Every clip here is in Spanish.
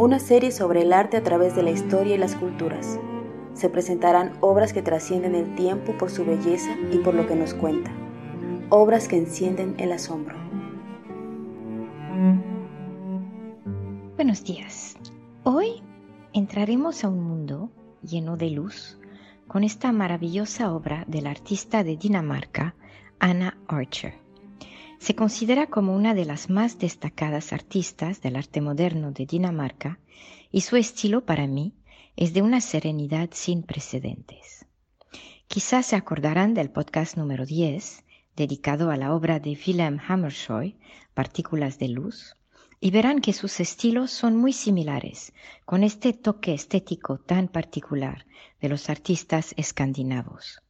Una serie sobre el arte a través de la historia y las culturas. Se presentarán obras que trascienden el tiempo por su belleza y por lo que nos cuenta. Obras que encienden el asombro. Buenos días. Hoy entraremos a un mundo lleno de luz con esta maravillosa obra del artista de Dinamarca, Anna Archer. Se considera como una de las más destacadas artistas del arte moderno de Dinamarca y su estilo para mí es de una serenidad sin precedentes. Quizás se acordarán del podcast número 10, dedicado a la obra de Wilhelm Hammershøi, Partículas de Luz, y verán que sus estilos son muy similares, con este toque estético tan particular de los artistas escandinavos.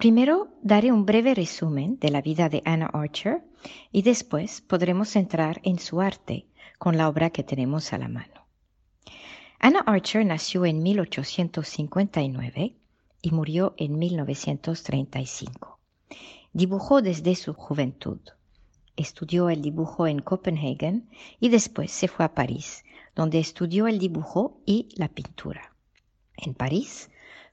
Primero daré un breve resumen de la vida de Anna Archer y después podremos entrar en su arte con la obra que tenemos a la mano. Anna Archer nació en 1859 y murió en 1935. Dibujó desde su juventud. Estudió el dibujo en Copenhague y después se fue a París, donde estudió el dibujo y la pintura. En París,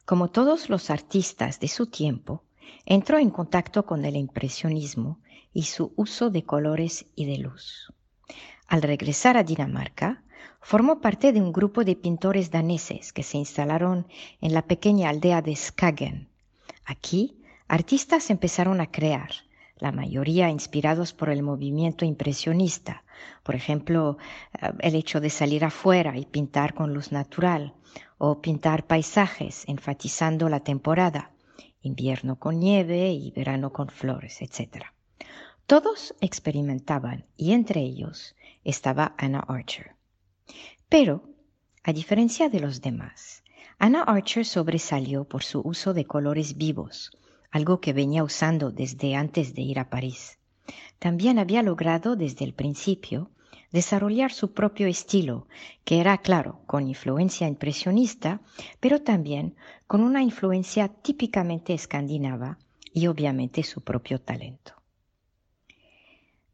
como todos los artistas de su tiempo, entró en contacto con el impresionismo y su uso de colores y de luz. Al regresar a Dinamarca, formó parte de un grupo de pintores daneses que se instalaron en la pequeña aldea de Skagen. Aquí, artistas empezaron a crear, la mayoría inspirados por el movimiento impresionista, por ejemplo, eh, el hecho de salir afuera y pintar con luz natural, o pintar paisajes enfatizando la temporada, invierno con nieve y verano con flores, etc. Todos experimentaban y entre ellos estaba Anna Archer. Pero, a diferencia de los demás, Anna Archer sobresalió por su uso de colores vivos, algo que venía usando desde antes de ir a París. También había logrado desde el principio desarrollar su propio estilo, que era, claro, con influencia impresionista, pero también con una influencia típicamente escandinava y obviamente su propio talento.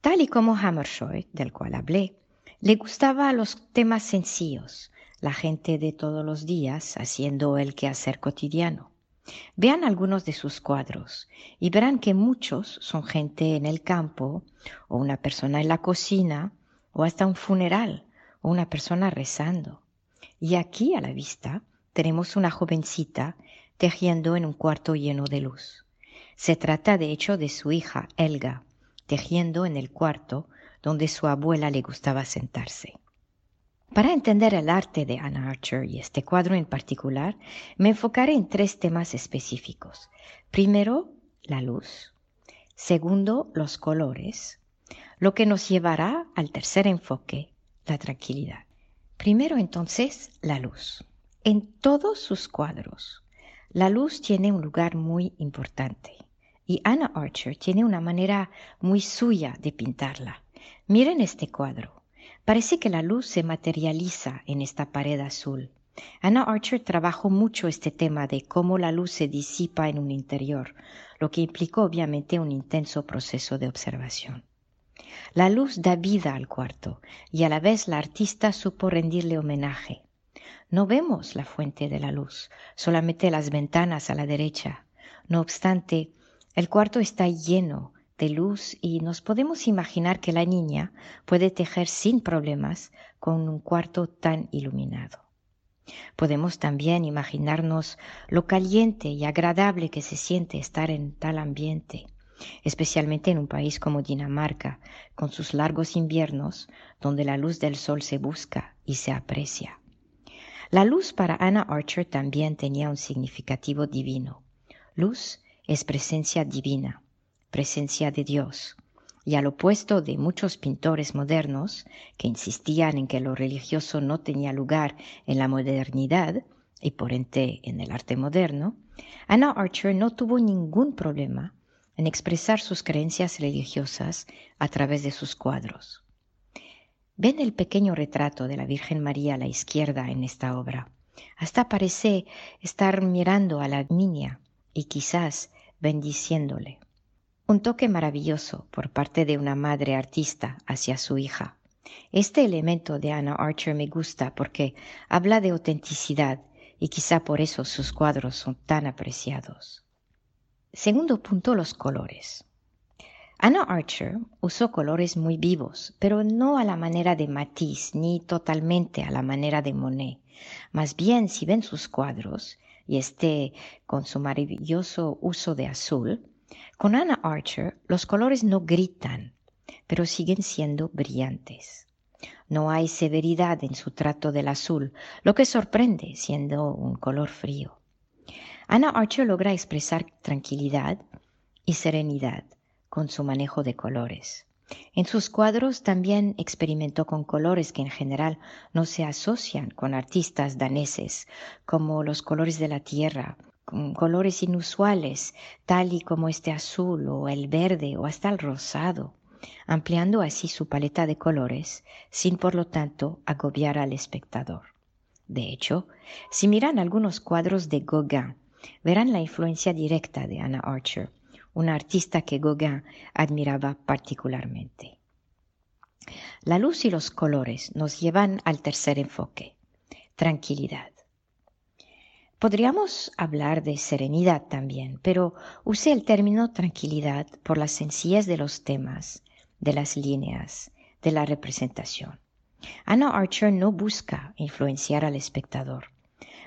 Tal y como Hammershøi, del cual hablé, le gustaba los temas sencillos, la gente de todos los días haciendo el quehacer cotidiano. Vean algunos de sus cuadros y verán que muchos son gente en el campo o una persona en la cocina o hasta un funeral o una persona rezando. Y aquí a la vista tenemos una jovencita tejiendo en un cuarto lleno de luz. Se trata de hecho de su hija Elga, tejiendo en el cuarto donde su abuela le gustaba sentarse. Para entender el arte de Anna Archer y este cuadro en particular, me enfocaré en tres temas específicos. Primero, la luz. Segundo, los colores lo que nos llevará al tercer enfoque, la tranquilidad. Primero entonces, la luz. En todos sus cuadros, la luz tiene un lugar muy importante y Anna Archer tiene una manera muy suya de pintarla. Miren este cuadro. Parece que la luz se materializa en esta pared azul. Anna Archer trabajó mucho este tema de cómo la luz se disipa en un interior, lo que implicó obviamente un intenso proceso de observación. La luz da vida al cuarto y a la vez la artista supo rendirle homenaje. No vemos la fuente de la luz, solamente las ventanas a la derecha. No obstante, el cuarto está lleno de luz y nos podemos imaginar que la niña puede tejer sin problemas con un cuarto tan iluminado. Podemos también imaginarnos lo caliente y agradable que se siente estar en tal ambiente, especialmente en un país como Dinamarca, con sus largos inviernos, donde la luz del sol se busca y se aprecia. La luz para Anna Archer también tenía un significativo divino. Luz es presencia divina, presencia de Dios, y al opuesto de muchos pintores modernos que insistían en que lo religioso no tenía lugar en la modernidad y por ende en el arte moderno, Anna Archer no tuvo ningún problema en expresar sus creencias religiosas a través de sus cuadros. Ven el pequeño retrato de la Virgen María a la izquierda en esta obra. Hasta parece estar mirando a la niña y quizás bendiciéndole. Un toque maravilloso por parte de una madre artista hacia su hija. Este elemento de Anna Archer me gusta porque habla de autenticidad y quizá por eso sus cuadros son tan apreciados. Segundo punto, los colores. Anna Archer usó colores muy vivos, pero no a la manera de Matisse ni totalmente a la manera de Monet. Más bien, si ven sus cuadros, y este con su maravilloso uso de azul, con Anna Archer los colores no gritan, pero siguen siendo brillantes. No hay severidad en su trato del azul, lo que sorprende siendo un color frío. Anna Archer logra expresar tranquilidad y serenidad con su manejo de colores. En sus cuadros también experimentó con colores que en general no se asocian con artistas daneses, como los colores de la tierra, colores inusuales, tal y como este azul o el verde o hasta el rosado, ampliando así su paleta de colores, sin por lo tanto agobiar al espectador. De hecho, si miran algunos cuadros de Gauguin, verán la influencia directa de Anna Archer una artista que Gauguin admiraba particularmente. La luz y los colores nos llevan al tercer enfoque, tranquilidad. Podríamos hablar de serenidad también, pero usé el término tranquilidad por la sencillez de los temas, de las líneas, de la representación. Anna Archer no busca influenciar al espectador,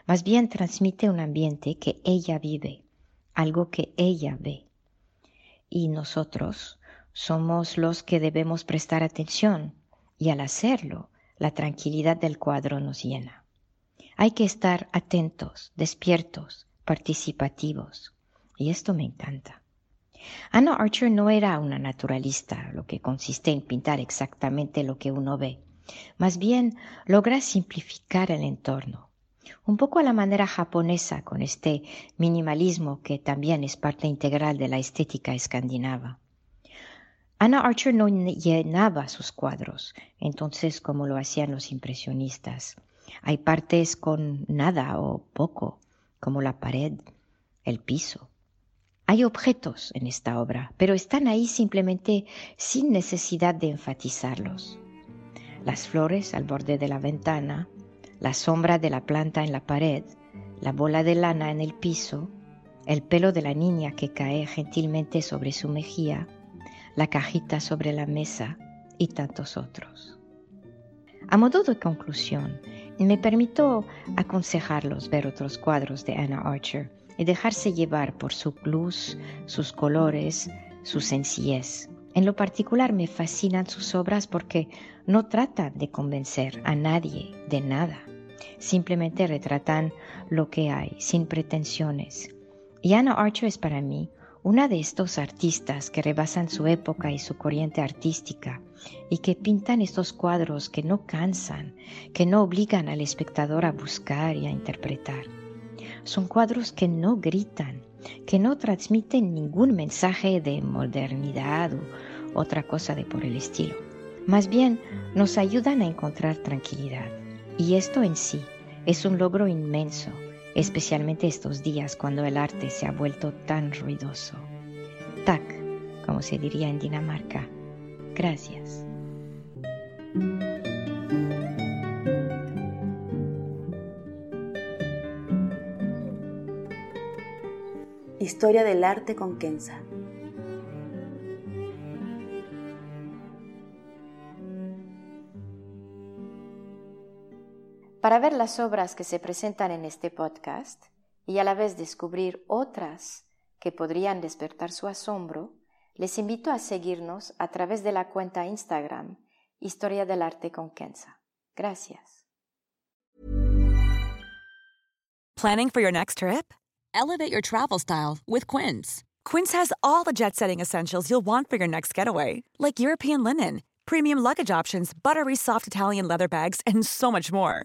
más bien transmite un ambiente que ella vive, algo que ella ve y nosotros somos los que debemos prestar atención y al hacerlo la tranquilidad del cuadro nos llena. Hay que estar atentos, despiertos, participativos y esto me encanta. Anna Archer no era una naturalista, lo que consiste en pintar exactamente lo que uno ve. Más bien logra simplificar el entorno, un poco a la manera japonesa con este minimalismo que también es parte integral de la estética escandinava. Anna Archer no llenaba sus cuadros, entonces como lo hacían los impresionistas. Hay partes con nada o poco, como la pared, el piso. Hay objetos en esta obra, pero están ahí simplemente sin necesidad de enfatizarlos. Las flores al borde de la ventana, la sombra de la planta en la pared, la bola de lana en el piso, el pelo de la niña que cae gentilmente sobre su mejilla, la cajita sobre la mesa y tantos otros. A modo de conclusión, me permito aconsejarlos ver otros cuadros de Anna Archer y dejarse llevar por su luz, sus colores, su sencillez. En lo particular me fascinan sus obras porque no tratan de convencer a nadie de nada. Simplemente retratan lo que hay, sin pretensiones. Y Anna Archer es para mí una de estos artistas que rebasan su época y su corriente artística y que pintan estos cuadros que no cansan, que no obligan al espectador a buscar y a interpretar. Son cuadros que no gritan, que no transmiten ningún mensaje de modernidad u otra cosa de por el estilo. Más bien nos ayudan a encontrar tranquilidad. Y esto en sí es un logro inmenso, especialmente estos días cuando el arte se ha vuelto tan ruidoso. Tac, como se diría en Dinamarca. Gracias. Historia del arte con Kenza. Para ver las obras que se presentan en este podcast y a la vez descubrir otras que podrían despertar su asombro, les invito a seguirnos a través de la cuenta Instagram Historia del Arte con Kenza. Gracias. Planning for your next trip? Elevate your travel style with Quince. Quince has all the jet setting essentials you'll want for your next getaway, like European linen, premium luggage options, buttery soft Italian leather bags, and so much more.